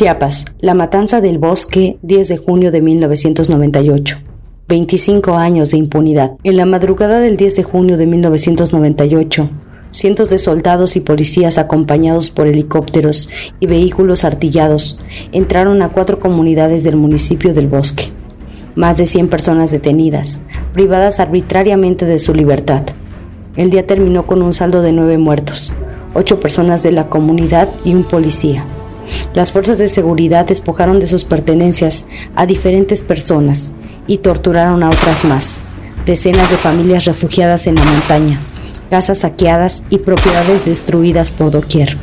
Chiapas, la matanza del bosque, 10 de junio de 1998. 25 años de impunidad. En la madrugada del 10 de junio de 1998, cientos de soldados y policías acompañados por helicópteros y vehículos artillados entraron a cuatro comunidades del municipio del Bosque. Más de 100 personas detenidas, privadas arbitrariamente de su libertad. El día terminó con un saldo de nueve muertos, ocho personas de la comunidad y un policía. Las fuerzas de seguridad despojaron de sus pertenencias a diferentes personas y torturaron a otras más. Decenas de familias refugiadas en la montaña, casas saqueadas y propiedades destruidas por doquier.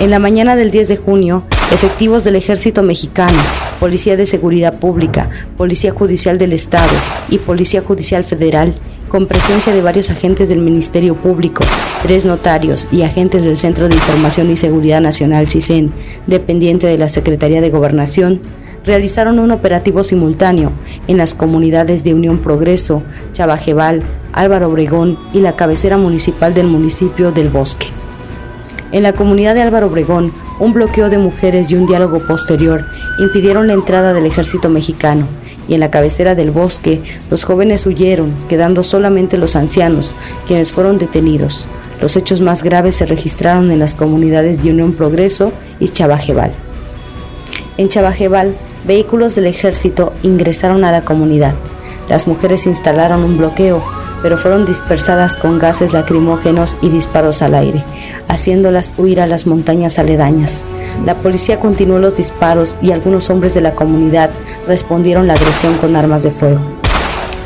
En la mañana del 10 de junio, efectivos del ejército mexicano, Policía de Seguridad Pública, Policía Judicial del Estado y Policía Judicial Federal con presencia de varios agentes del Ministerio Público, tres notarios y agentes del Centro de Información y Seguridad Nacional CISEN, dependiente de la Secretaría de Gobernación, realizaron un operativo simultáneo en las comunidades de Unión Progreso, Chabajebal, Álvaro Obregón y la cabecera municipal del municipio del Bosque. En la comunidad de Álvaro Obregón, un bloqueo de mujeres y un diálogo posterior impidieron la entrada del ejército mexicano y en la cabecera del bosque los jóvenes huyeron, quedando solamente los ancianos, quienes fueron detenidos. Los hechos más graves se registraron en las comunidades de Unión Progreso y Chabajebal. En Chabajebal, vehículos del ejército ingresaron a la comunidad. Las mujeres instalaron un bloqueo, pero fueron dispersadas con gases lacrimógenos y disparos al aire, haciéndolas huir a las montañas aledañas. La policía continuó los disparos y algunos hombres de la comunidad respondieron la agresión con armas de fuego.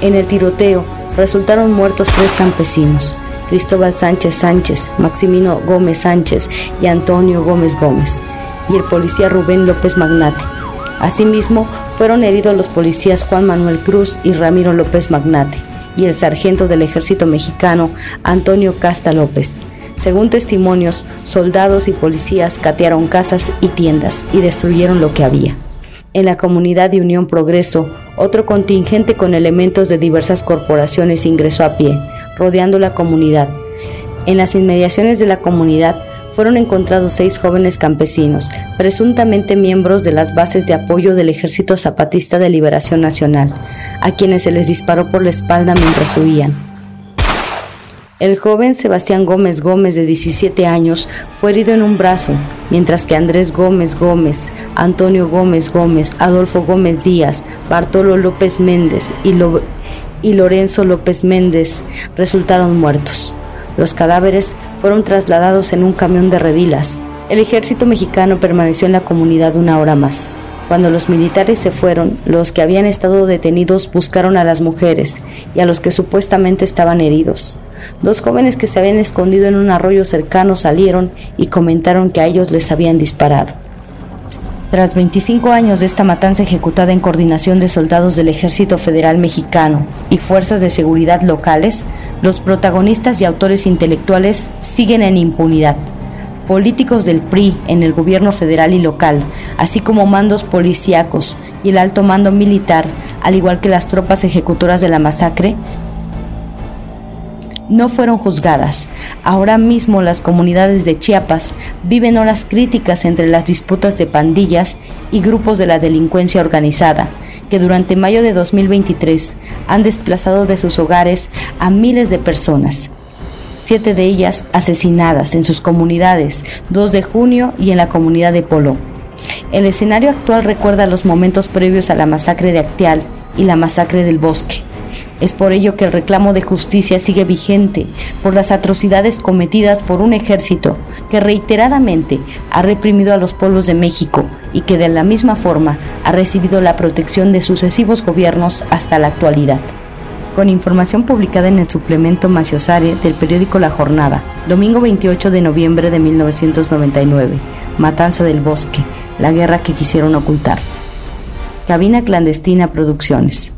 En el tiroteo resultaron muertos tres campesinos, Cristóbal Sánchez Sánchez, Maximino Gómez Sánchez y Antonio Gómez Gómez, y el policía Rubén López Magnate. Asimismo, fueron heridos los policías Juan Manuel Cruz y Ramiro López Magnate y el sargento del ejército mexicano Antonio Casta López. Según testimonios, soldados y policías catearon casas y tiendas y destruyeron lo que había. En la comunidad de Unión Progreso, otro contingente con elementos de diversas corporaciones ingresó a pie, rodeando la comunidad. En las inmediaciones de la comunidad fueron encontrados seis jóvenes campesinos, presuntamente miembros de las bases de apoyo del Ejército Zapatista de Liberación Nacional, a quienes se les disparó por la espalda mientras huían. El joven Sebastián Gómez Gómez, de 17 años, fue herido en un brazo, mientras que Andrés Gómez Gómez, Antonio Gómez Gómez, Adolfo Gómez Díaz, Bartolo López Méndez y, y Lorenzo López Méndez resultaron muertos. Los cadáveres fueron trasladados en un camión de redilas. El ejército mexicano permaneció en la comunidad una hora más. Cuando los militares se fueron, los que habían estado detenidos buscaron a las mujeres y a los que supuestamente estaban heridos. Dos jóvenes que se habían escondido en un arroyo cercano salieron y comentaron que a ellos les habían disparado. Tras 25 años de esta matanza ejecutada en coordinación de soldados del Ejército Federal Mexicano y fuerzas de seguridad locales, los protagonistas y autores intelectuales siguen en impunidad. Políticos del PRI en el gobierno federal y local, así como mandos policíacos y el alto mando militar, al igual que las tropas ejecutoras de la masacre, no fueron juzgadas. Ahora mismo las comunidades de Chiapas viven horas críticas entre las disputas de pandillas y grupos de la delincuencia organizada, que durante mayo de 2023 han desplazado de sus hogares a miles de personas. Siete de ellas asesinadas en sus comunidades, 2 de junio y en la comunidad de Polo. El escenario actual recuerda los momentos previos a la masacre de Acteal y la masacre del Bosque es por ello que el reclamo de justicia sigue vigente por las atrocidades cometidas por un ejército que reiteradamente ha reprimido a los pueblos de México y que de la misma forma ha recibido la protección de sucesivos gobiernos hasta la actualidad. Con información publicada en el suplemento Maciosare del periódico La Jornada, domingo 28 de noviembre de 1999, Matanza del Bosque, la guerra que quisieron ocultar. Cabina Clandestina Producciones.